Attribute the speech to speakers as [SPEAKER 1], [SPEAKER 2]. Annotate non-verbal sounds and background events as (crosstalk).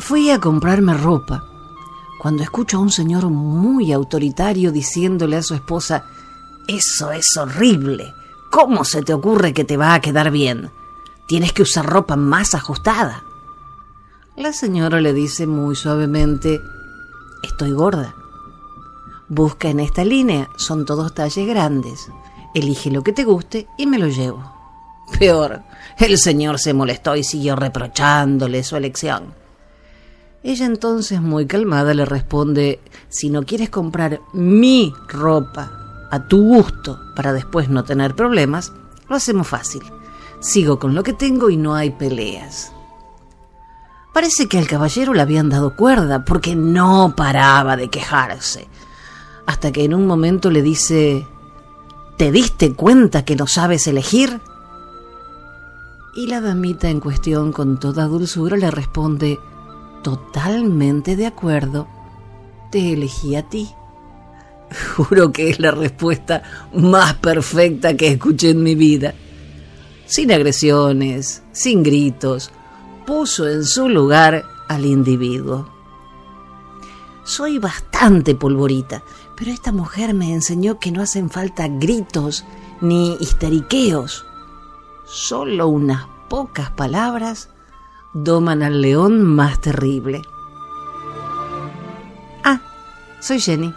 [SPEAKER 1] Fui a comprarme ropa cuando escucho a un señor muy autoritario diciéndole a su esposa, Eso es horrible. ¿Cómo se te ocurre que te va a quedar bien? Tienes que usar ropa más ajustada. La señora le dice muy suavemente, Estoy gorda. Busca en esta línea, son todos talles grandes. Elige lo que te guste y me lo llevo. Peor, el señor se molestó y siguió reprochándole su elección. Ella entonces, muy calmada, le responde, si no quieres comprar mi ropa a tu gusto para después no tener problemas, lo hacemos fácil. Sigo con lo que tengo y no hay peleas. Parece que al caballero le habían dado cuerda porque no paraba de quejarse, hasta que en un momento le dice, ¿te diste cuenta que no sabes elegir? Y la damita en cuestión con toda dulzura le responde, totalmente de acuerdo, te elegí a ti. (laughs) Juro que es la respuesta más perfecta que escuché en mi vida. Sin agresiones, sin gritos, puso en su lugar al individuo. Soy bastante polvorita, pero esta mujer me enseñó que no hacen falta gritos ni histeriqueos. Solo unas pocas palabras doman al león más terrible. Ah, soy Jenny.